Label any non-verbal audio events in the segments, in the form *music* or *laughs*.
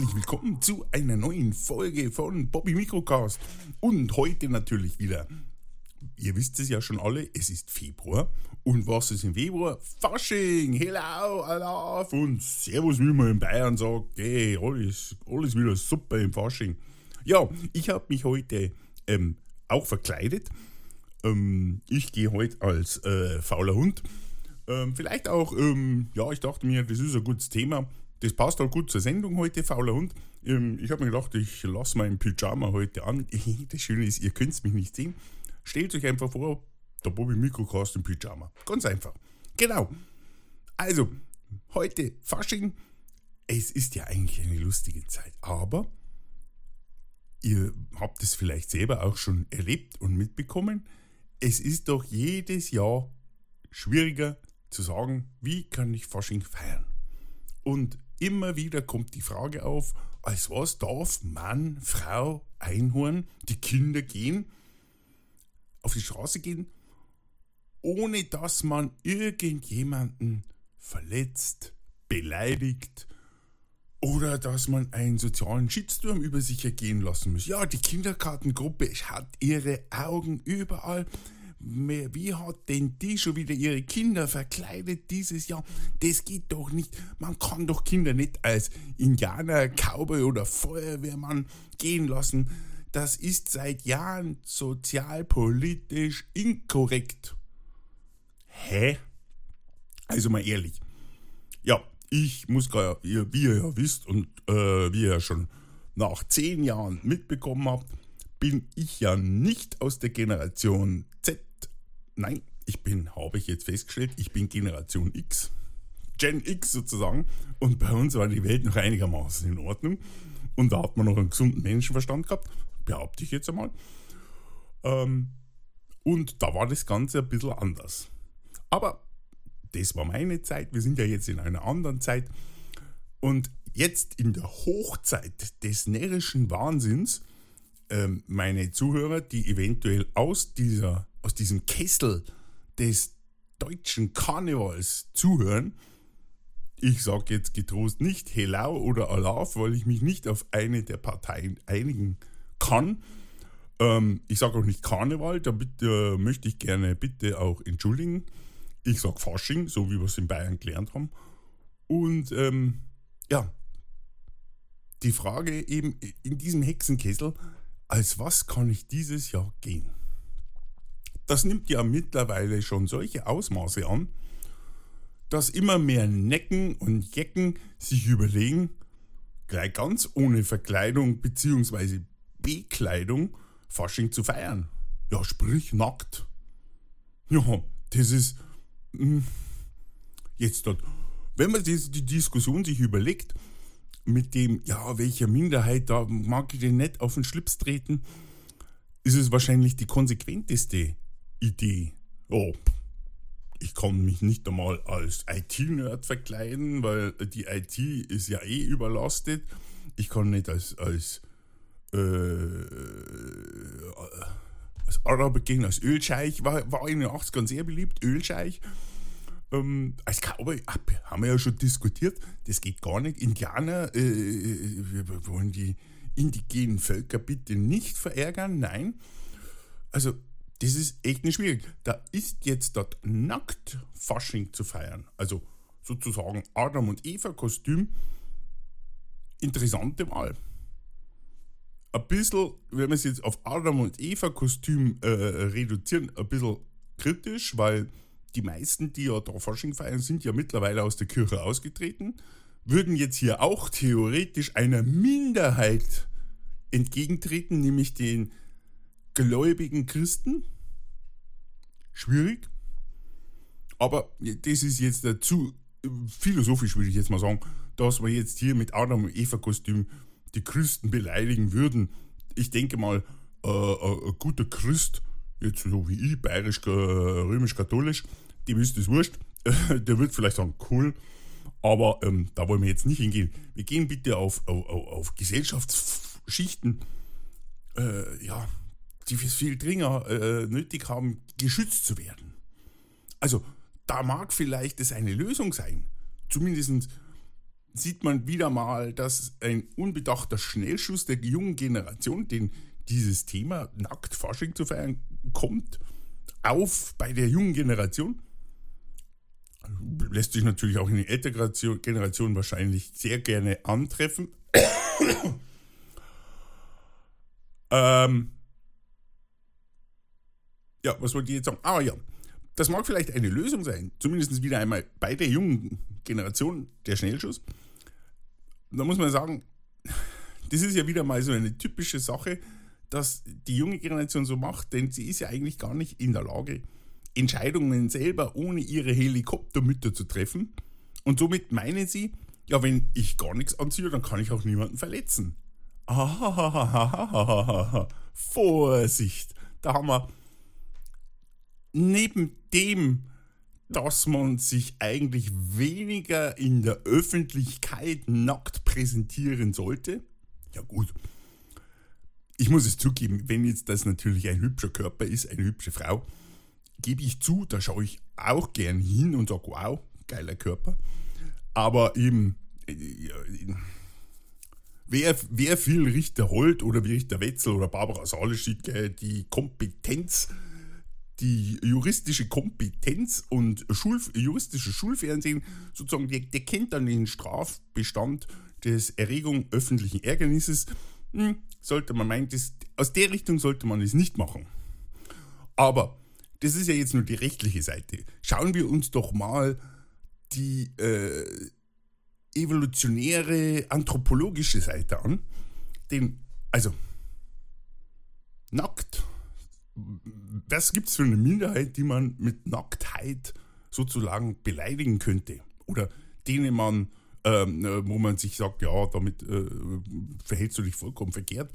Herzlich willkommen zu einer neuen Folge von Bobby Microcast. Und heute natürlich wieder, ihr wisst es ja schon alle, es ist Februar. Und was ist im Februar? Fasching, hello, alaf und Servus, wie man in Bayern sagt. Hey, alles, alles wieder super im Fasching. Ja, ich habe mich heute ähm, auch verkleidet. Ähm, ich gehe heute als äh, fauler Hund. Ähm, vielleicht auch, ähm, ja, ich dachte mir, das ist ein gutes Thema das passt auch gut zur Sendung heute, fauler Hund. Ähm, ich habe mir gedacht, ich lasse meinen Pyjama heute an. *laughs* Das Schöne ist, ihr könnt mich nicht sehen. Stellt euch einfach vor, der Bobby Mikrocast im Pyjama. Ganz einfach. Genau. Also, heute Fasching. Es ist ja eigentlich eine lustige Zeit, aber ihr habt es vielleicht selber auch schon erlebt und mitbekommen. Es ist doch jedes Jahr schwieriger zu sagen, wie kann ich Fasching feiern. Und Immer wieder kommt die Frage auf, als was darf Mann, Frau, Einhorn, die Kinder gehen, auf die Straße gehen, ohne dass man irgendjemanden verletzt, beleidigt oder dass man einen sozialen Shitstorm über sich ergehen lassen muss. Ja, die Kindergartengruppe hat ihre Augen überall wie hat denn die schon wieder ihre Kinder verkleidet dieses Jahr? Das geht doch nicht. Man kann doch Kinder nicht als Indianer, Cowboy oder Feuerwehrmann gehen lassen. Das ist seit Jahren sozialpolitisch inkorrekt. Hä? Also mal ehrlich. Ja, ich muss gar, wie ihr ja wisst und äh, wie ihr schon nach zehn Jahren mitbekommen habt, bin ich ja nicht aus der Generation Nein, ich bin, habe ich jetzt festgestellt, ich bin Generation X. Gen X sozusagen. Und bei uns war die Welt noch einigermaßen in Ordnung. Und da hat man noch einen gesunden Menschenverstand gehabt, behaupte ich jetzt einmal. Ähm, und da war das Ganze ein bisschen anders. Aber das war meine Zeit. Wir sind ja jetzt in einer anderen Zeit. Und jetzt in der Hochzeit des närrischen Wahnsinns, ähm, meine Zuhörer, die eventuell aus dieser aus diesem Kessel des deutschen Karnevals zuhören, ich sage jetzt getrost nicht Hello oder Alaf, weil ich mich nicht auf eine der Parteien einigen kann. Ähm, ich sage auch nicht Karneval, da bitte, äh, möchte ich gerne bitte auch entschuldigen. Ich sage Fasching, so wie wir es in Bayern gelernt haben. Und ähm, ja, die Frage eben in diesem Hexenkessel, als was kann ich dieses Jahr gehen? Das nimmt ja mittlerweile schon solche Ausmaße an, dass immer mehr Necken und Jecken sich überlegen, gleich ganz ohne Verkleidung bzw. Bekleidung Fasching zu feiern. Ja, sprich nackt. Ja, das ist hm, jetzt dort. Wenn man die, die Diskussion sich überlegt, mit dem, ja, welcher Minderheit, da mag ich den nicht auf den Schlips treten, ist es wahrscheinlich die konsequenteste Idee. Oh, ich kann mich nicht einmal als IT-Nerd verkleiden, weil die IT ist ja eh überlastet. Ich kann nicht als, als, äh, als Araber gehen, als Ölscheich, war, war in den 80ern sehr beliebt, Ölscheich. Ähm, als Cowboy, haben wir ja schon diskutiert, das geht gar nicht. Indianer, äh, wir wollen die indigenen Völker bitte nicht verärgern, nein. Also das ist echt nicht schwierig. Da ist jetzt dort nackt Fasching zu feiern. Also sozusagen Adam und Eva Kostüm. Interessante Wahl. Ein bisschen, wenn wir es jetzt auf Adam und Eva Kostüm äh, reduzieren, ein bisschen kritisch, weil die meisten, die ja da Fasching feiern, sind ja mittlerweile aus der Kirche ausgetreten, würden jetzt hier auch theoretisch einer Minderheit entgegentreten, nämlich den gläubigen Christen. Schwierig. Aber das ist jetzt zu philosophisch, würde ich jetzt mal sagen, dass wir jetzt hier mit Adam und Eva-Kostüm die Christen beleidigen würden. Ich denke mal, äh, äh ein guter Christ, jetzt so wie ich, bayerisch, äh, römisch-katholisch, dem ist das wurscht. *laughs* Der wird vielleicht sagen, cool, aber ähm, da wollen wir jetzt nicht hingehen. Wir gehen bitte auf, auf, auf Gesellschaftsschichten, äh, ja, die viel dringender äh, nötig haben, geschützt zu werden. Also, da mag vielleicht es eine Lösung sein. Zumindest sieht man wieder mal, dass ein unbedachter Schnellschuss der jungen Generation, den dieses Thema Nacktfasching zu feiern kommt, auf bei der jungen Generation. Lässt sich natürlich auch in der älteren Generation wahrscheinlich sehr gerne antreffen. *coughs* ähm, ja, was wollte ich jetzt sagen? Ah ja, das mag vielleicht eine Lösung sein, zumindest wieder einmal bei der jungen Generation der Schnellschuss. Da muss man sagen, das ist ja wieder mal so eine typische Sache, dass die junge Generation so macht, denn sie ist ja eigentlich gar nicht in der Lage, Entscheidungen selber ohne ihre Helikoptermütter zu treffen. Und somit meinen sie, ja, wenn ich gar nichts anziehe, dann kann ich auch niemanden verletzen. Ah, Vorsicht! Da haben wir neben dem, dass man sich eigentlich weniger in der Öffentlichkeit nackt präsentieren sollte, ja gut, ich muss es zugeben, wenn jetzt das natürlich ein hübscher Körper ist, eine hübsche Frau, gebe ich zu, da schaue ich auch gern hin und sage, wow, geiler Körper. Aber eben, äh, wer, wer viel Richter Holt oder wie Richter Wetzel oder Barbara Saleschik die Kompetenz, die juristische Kompetenz und Schul, juristische Schulfernsehen sozusagen, der, der kennt dann den Strafbestand des Erregung öffentlichen Ärgernisses hm, sollte man meinen, das, aus der Richtung sollte man es nicht machen. Aber das ist ja jetzt nur die rechtliche Seite. Schauen wir uns doch mal die äh, evolutionäre, anthropologische Seite an. Denn, also, nackt, was gibt es für eine Minderheit, die man mit Nacktheit sozusagen beleidigen könnte? Oder denen man ähm, äh, wo man sich sagt, ja, damit äh, verhältst du dich vollkommen verkehrt.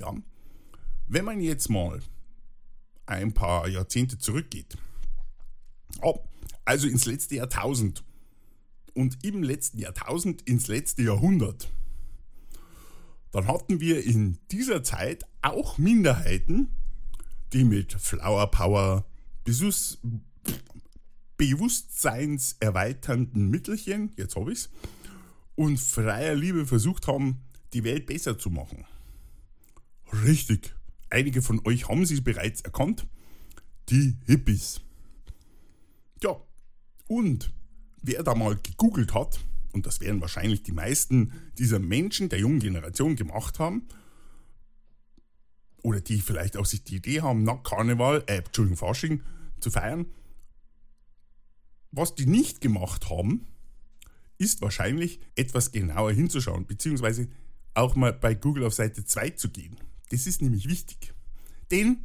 Ja. Wenn man jetzt mal ein paar Jahrzehnte zurückgeht, oh, also ins letzte Jahrtausend und im letzten Jahrtausend ins letzte Jahrhundert, dann hatten wir in dieser Zeit auch Minderheiten, die mit Flower Power, Besus, bewusstseinserweiternden Mittelchen, jetzt habe ich es, und freier Liebe versucht haben, die Welt besser zu machen. Richtig. Einige von euch haben sie bereits erkannt. Die Hippies. Ja, und wer da mal gegoogelt hat, und das werden wahrscheinlich die meisten dieser Menschen der jungen Generation gemacht haben, oder die vielleicht auch sich die Idee haben, nach Karneval, äh, Entschuldigung, Fasching zu feiern, was die nicht gemacht haben, ist wahrscheinlich etwas genauer hinzuschauen, beziehungsweise auch mal bei Google auf Seite 2 zu gehen. Das ist nämlich wichtig. Denn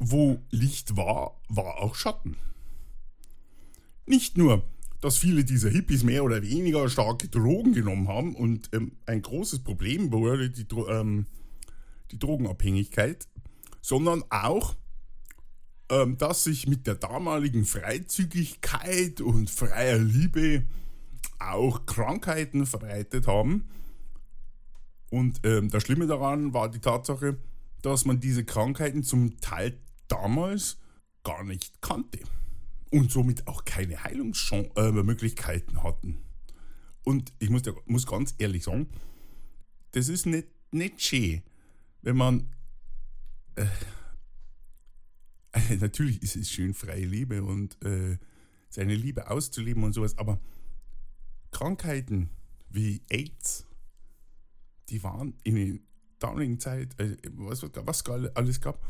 wo Licht war, war auch Schatten. Nicht nur, dass viele dieser Hippies mehr oder weniger starke Drogen genommen haben und ähm, ein großes Problem wurde die, ähm, die Drogenabhängigkeit, sondern auch, ähm, dass sich mit der damaligen Freizügigkeit und freier Liebe auch Krankheiten verbreitet haben. Und ähm, das Schlimme daran war die Tatsache, dass man diese Krankheiten zum Teil damals gar nicht kannte und somit auch keine Heilungsmöglichkeiten äh, hatten. Und ich muss, muss ganz ehrlich sagen, das ist nicht, nicht schön, wenn man. Äh, *laughs* natürlich ist es schön, freie Liebe und äh, seine Liebe auszuleben und sowas, aber Krankheiten wie AIDS, die waren in der damaligen Zeit, äh, was, was alles gab,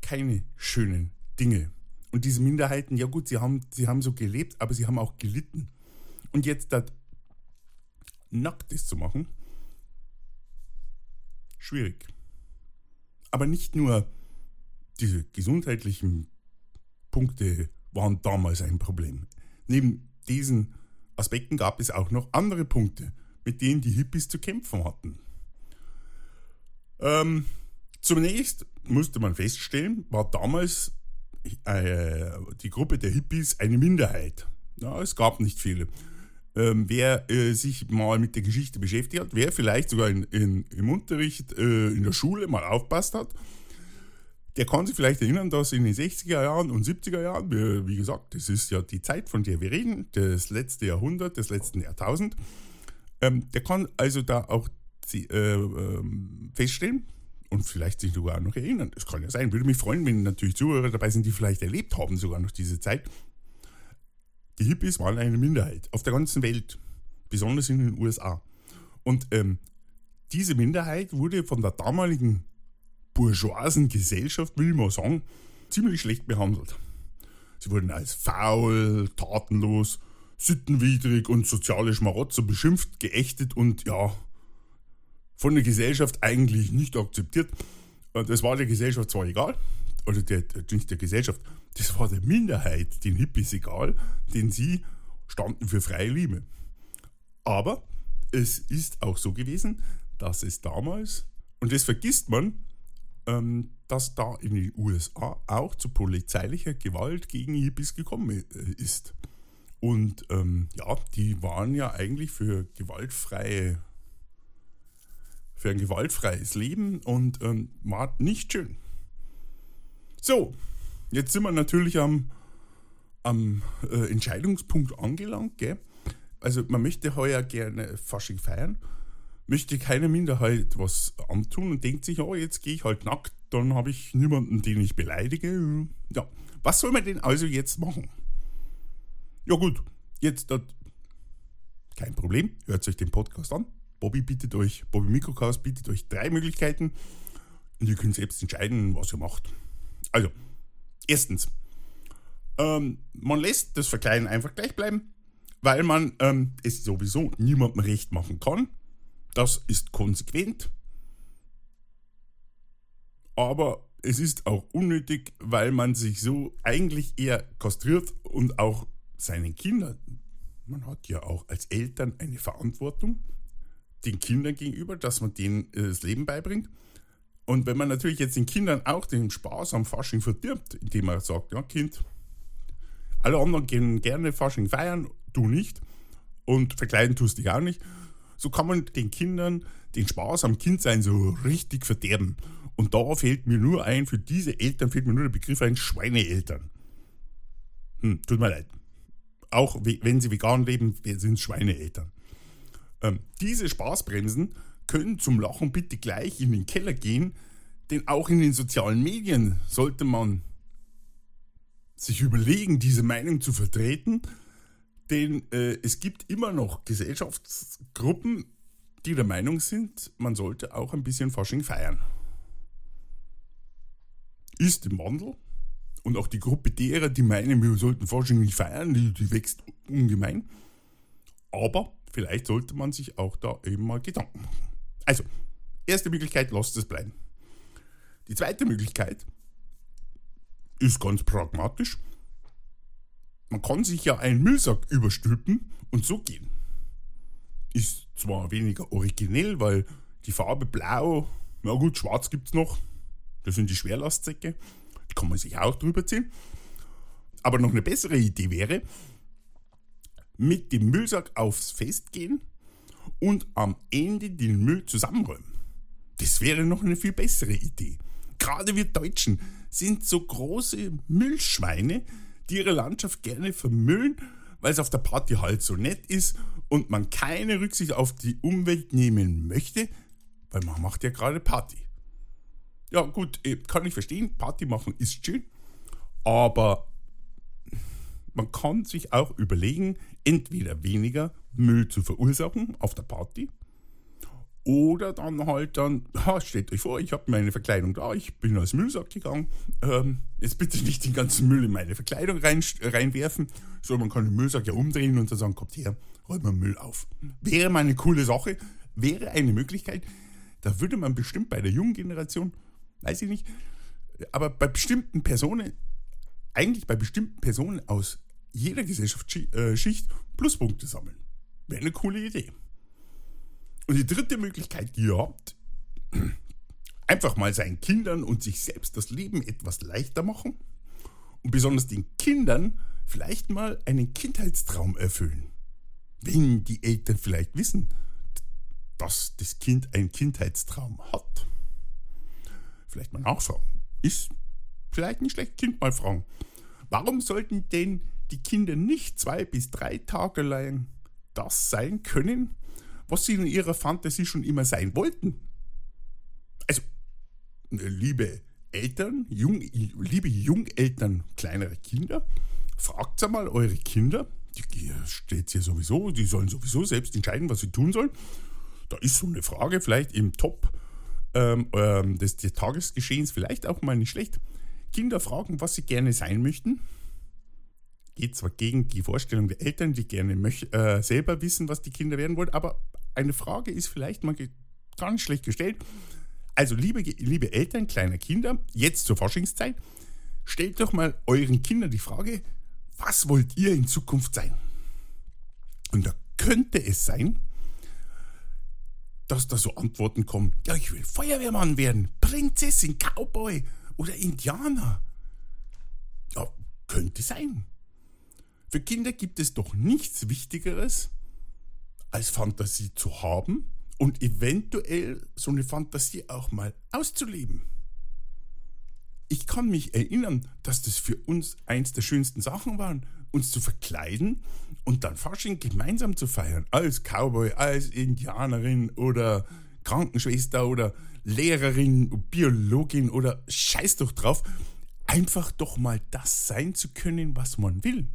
keine schönen Dinge. Und diese Minderheiten, ja gut, sie haben, sie haben so gelebt, aber sie haben auch gelitten. Und jetzt das Nacktes zu machen, schwierig. Aber nicht nur diese gesundheitlichen Punkte waren damals ein Problem. Neben diesen Aspekten gab es auch noch andere Punkte, mit denen die Hippies zu kämpfen hatten. Ähm, zunächst musste man feststellen, war damals äh, die Gruppe der Hippies eine Minderheit. Ja, es gab nicht viele. Ähm, wer äh, sich mal mit der Geschichte beschäftigt hat, wer vielleicht sogar in, in, im Unterricht äh, in der Schule mal aufpasst hat, der kann sich vielleicht erinnern, dass in den 60er Jahren und 70er Jahren, wie gesagt, das ist ja die Zeit, von der wir reden, das letzte Jahrhundert, das letzten Jahrtausend, Ähm, der kann also da auch äh, äh, feststellen und vielleicht sich sogar noch erinnern. Das kann ja sein. Würde mich freuen, wenn natürlich Zuhörer dabei sind, die vielleicht erlebt haben, sogar noch diese Zeit. Die Hippies waren eine Minderheit auf der ganzen Welt, besonders in den USA. Und ähm, diese Minderheit wurde von der damaligen bourgeoisen Gesellschaft, will ich mal sagen, ziemlich schlecht behandelt. Sie wurden als faul, tatenlos, sittenwidrig und soziale Schmarotzer beschimpft, geächtet und ja, von der Gesellschaft eigentlich nicht akzeptiert. Das war der Gesellschaft zwar egal, oder der, nicht der Gesellschaft, das war der Minderheit, den Hippies egal, denn sie standen für freie Liebe. Aber es ist auch so gewesen, dass es damals, und das vergisst man, ähm, dass da in den USA auch zu polizeilicher Gewalt gegen Hippies gekommen äh, ist. Und ähm, ja, die waren ja eigentlich für gewaltfreie, für ein gewaltfreies Leben und ähm, war nicht schön. So, jetzt sind wir natürlich am, am äh, Entscheidungspunkt angelangt. Gell? Also man möchte heuer gerne Fasching feiern, möchte keine Minderheit was antun und denkt sich, oh, jetzt gehe ich halt nackt, dann habe ich niemanden, den ich beleidige. Ja, was soll man denn also jetzt machen? Ja gut, jetzt das. Kein Problem, hört euch den Podcast an. Bobby bietet euch, Bobby Mikrocast bietet euch drei Möglichkeiten und ihr könnt selbst entscheiden, was ihr macht. Also, erstens, ähm, man lässt das Verkleiden einfach gleich bleiben, weil man ähm, es sowieso niemandem recht machen kann. Das ist konsequent. Aber es ist auch unnötig, weil man sich so eigentlich eher kastriert und auch seinen Kindern, man hat ja auch als Eltern eine Verantwortung den Kindern gegenüber, dass man denen äh, das Leben beibringt. Und wenn man natürlich jetzt den Kindern auch den Spaß am Fasching verdirbt, indem man sagt, ja Kind, alle anderen gehen gerne Fasching feiern, du nicht und verkleiden tust dich auch nicht, so kann man den Kindern den Spaß am Kindsein so richtig verderben. Und da fällt mir nur ein, für diese Eltern fällt mir nur der Begriff ein, Schweineeltern. Hm, tut mir leid auch wenn sie vegan leben, sind Schweineeltern. Ähm, diese Spaßbremsen können zum Lachen bitte gleich in den Keller gehen, denn auch in den sozialen Medien sollte man sich überlegen, diese Meinung zu vertreten, denn äh, es gibt immer noch Gesellschaftsgruppen, die der Meinung sind, man sollte auch ein bisschen Fasching feiern. Ist im Wandel, und auch die Gruppe derer, die meinen, wir sollten Forschung nicht feiern, die, die wächst ungemein. Aber vielleicht sollte man sich auch da eben mal Gedanken machen. Also, erste Möglichkeit, lasst es bleiben. Die zweite Möglichkeit ist ganz pragmatisch. Man kann sich ja einen Müllsack überstülpen und so gehen. Ist zwar weniger originell, weil die Farbe blau, na gut, schwarz gibt es noch, das sind die Schwerlastsäcke, kann man sich auch drüber ziehen. Aber noch eine bessere Idee wäre, mit dem Müllsack aufs Fest gehen und am Ende den Müll zusammenräumen. Das wäre noch eine viel bessere Idee. Gerade wir Deutschen sind so große Müllschweine, die ihre Landschaft gerne vermüllen, weil es auf der Party halt so nett ist und man keine Rücksicht auf die Umwelt nehmen möchte, weil man macht ja gerade Party. Ja, gut, äh, kann ich verstehen, Party machen ist schön, aber man kann sich auch überlegen, entweder weniger Müll zu verursachen auf der Party oder dann halt dann, ha, stellt euch vor, ich habe meine Verkleidung da, ich bin als Müllsack gegangen. Ähm, jetzt bitte nicht den ganzen Müll in meine Verkleidung rein, reinwerfen, sondern man kann den Müllsack ja umdrehen und dann sagen, kommt her, räumt mal Müll auf. Wäre mal eine coole Sache, wäre eine Möglichkeit. Da würde man bestimmt bei der jungen Generation weiß ich nicht. Aber bei bestimmten Personen, eigentlich bei bestimmten Personen aus jeder Gesellschaftsschicht äh, Pluspunkte sammeln. Wäre eine coole Idee. Und die dritte Möglichkeit, die ihr habt, einfach mal seinen Kindern und sich selbst das Leben etwas leichter machen und besonders den Kindern vielleicht mal einen Kindheitstraum erfüllen. Wenn die Eltern vielleicht wissen, dass das Kind einen Kindheitstraum hat vielleicht mal nachfragen. Ist vielleicht nicht schlecht, Kind mal fragen. Warum sollten denn die Kinder nicht zwei bis drei Tage lang das sein können, was sie in ihrer Fantasie schon immer sein wollten. Also, liebe Eltern, jung, liebe Jungeltern kleinerer Kinder, fragt einmal eure Kinder, die steht ja sowieso, die sollen sowieso selbst entscheiden, was sie tun sollen. Da ist so eine Frage vielleicht im Top ähm, ähm, des Tagesgeschehens vielleicht auch mal nicht schlecht. Kinder fragen, was sie gerne sein möchten. Geht zwar gegen die Vorstellung der Eltern, die gerne äh, selber wissen, was die Kinder werden wollen, aber eine Frage ist vielleicht mal ganz schlecht gestellt. Also, liebe, liebe Eltern kleiner Kinder, jetzt zur Forschungszeit, stellt doch mal euren Kindern die Frage, was wollt ihr in Zukunft sein? Und da könnte es sein, dass da so Antworten kommen, ja, ich will Feuerwehrmann werden, Prinzessin, Cowboy oder Indianer. Ja, könnte sein. Für Kinder gibt es doch nichts Wichtigeres, als Fantasie zu haben und eventuell so eine Fantasie auch mal auszuleben. Ich kann mich erinnern, dass das für uns eins der schönsten Sachen waren, uns zu verkleiden und dann Fasching gemeinsam zu feiern. Als Cowboy, als Indianerin oder Krankenschwester oder Lehrerin, Biologin oder scheiß doch drauf. Einfach doch mal das sein zu können, was man will.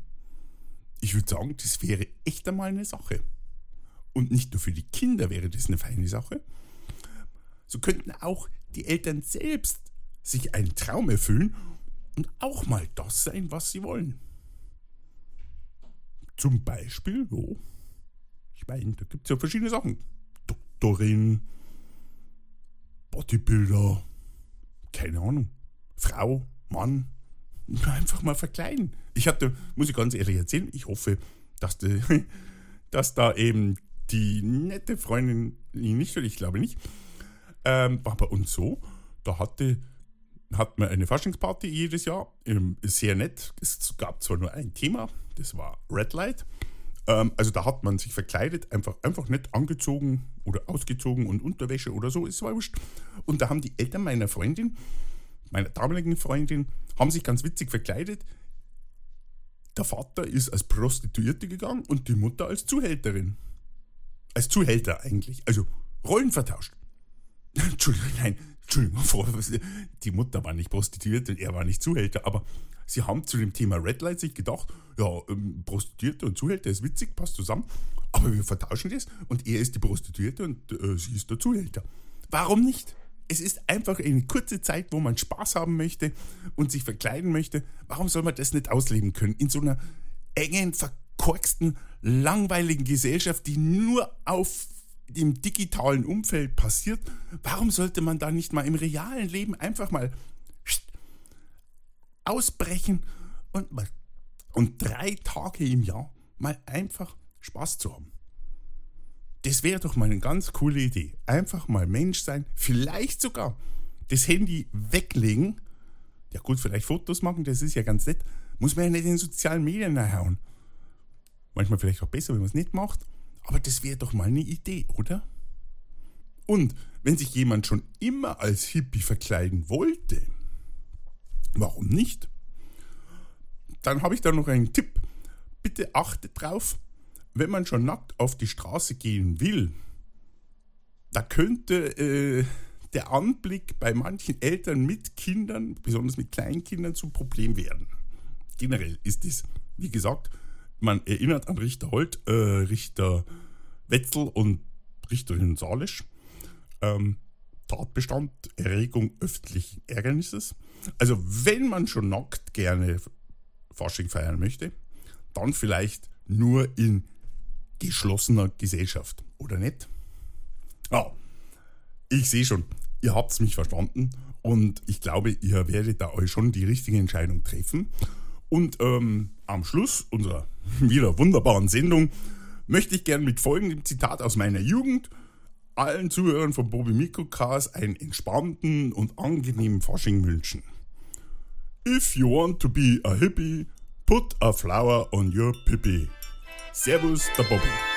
Ich würde sagen, das wäre echt einmal eine Sache. Und nicht nur für die Kinder wäre das eine feine Sache. So könnten auch die Eltern selbst sich einen Traum erfüllen und auch mal das sein, was sie wollen. Zum Beispiel, wo? Ich meine, da gibt es ja verschiedene Sachen. Doktorin, Bodybuilder, keine Ahnung, Frau, Mann, einfach mal verkleiden. Ich hatte, muss ich ganz ehrlich erzählen, ich hoffe, dass, die, *laughs* dass da eben die nette Freundin, nicht, ich glaube nicht, ähm, war bei uns so, da hatte hat man eine Faschingsparty jedes Jahr. Ähm, sehr nett. Es gab zwar nur ein Thema, das war Red Light. Ähm, also da hat man sich verkleidet, einfach, einfach nett angezogen oder ausgezogen und Unterwäsche oder so, es war wurscht. Und da haben die Eltern meiner Freundin, meiner damaligen Freundin, haben sich ganz witzig verkleidet. Der Vater ist als Prostituierte gegangen und die Mutter als Zuhälterin. Als Zuhälter eigentlich. Also Rollen vertauscht. *laughs* Entschuldigung, nein, Entschuldigung, *laughs* die Mutter war nicht Prostituierte und er war nicht Zuhälter, aber sie haben zu dem Thema Red Light sich gedacht, ja, ähm, Prostituierte und Zuhälter ist witzig, passt zusammen, aber wir vertauschen das und er ist die Prostituierte und äh, sie ist der Zuhälter. Warum nicht? Es ist einfach eine kurze Zeit, wo man Spaß haben möchte und sich verkleiden möchte. Warum soll man das nicht ausleben können? In so einer engen, verkorksten, langweiligen Gesellschaft, die nur auf im digitalen Umfeld passiert, warum sollte man da nicht mal im realen Leben einfach mal ausbrechen und, und drei Tage im Jahr mal einfach Spaß zu haben? Das wäre doch mal eine ganz coole Idee. Einfach mal Mensch sein, vielleicht sogar das Handy weglegen. Ja gut, vielleicht Fotos machen, das ist ja ganz nett. Muss man ja nicht in sozialen Medien nachhauen. Manchmal vielleicht auch besser, wenn man es nicht macht. Aber das wäre doch mal eine Idee, oder? Und wenn sich jemand schon immer als Hippie verkleiden wollte, warum nicht? Dann habe ich da noch einen Tipp. Bitte achtet drauf, wenn man schon nackt auf die Straße gehen will, da könnte äh, der Anblick bei manchen Eltern mit Kindern, besonders mit Kleinkindern, zum Problem werden. Generell ist es, wie gesagt, man erinnert an Richter Holt, äh, Richter Wetzel und Richterin Salisch. Ähm, Tatbestand, Erregung öffentlichen Ärgernisses. Also wenn man schon nackt gerne Fasching feiern möchte, dann vielleicht nur in geschlossener Gesellschaft, oder nicht? Ja, ich sehe schon, ihr habt mich verstanden und ich glaube, ihr werdet da euch schon die richtige Entscheidung treffen. Und ähm, am Schluss unserer *laughs* wieder wunderbaren Sendung möchte ich gerne mit folgendem Zitat aus meiner Jugend allen Zuhörern von Bobby Mikrocast einen entspannten und angenehmen Fasching wünschen. If you want to be a hippie, put a flower on your pippy. Servus, der Bobby.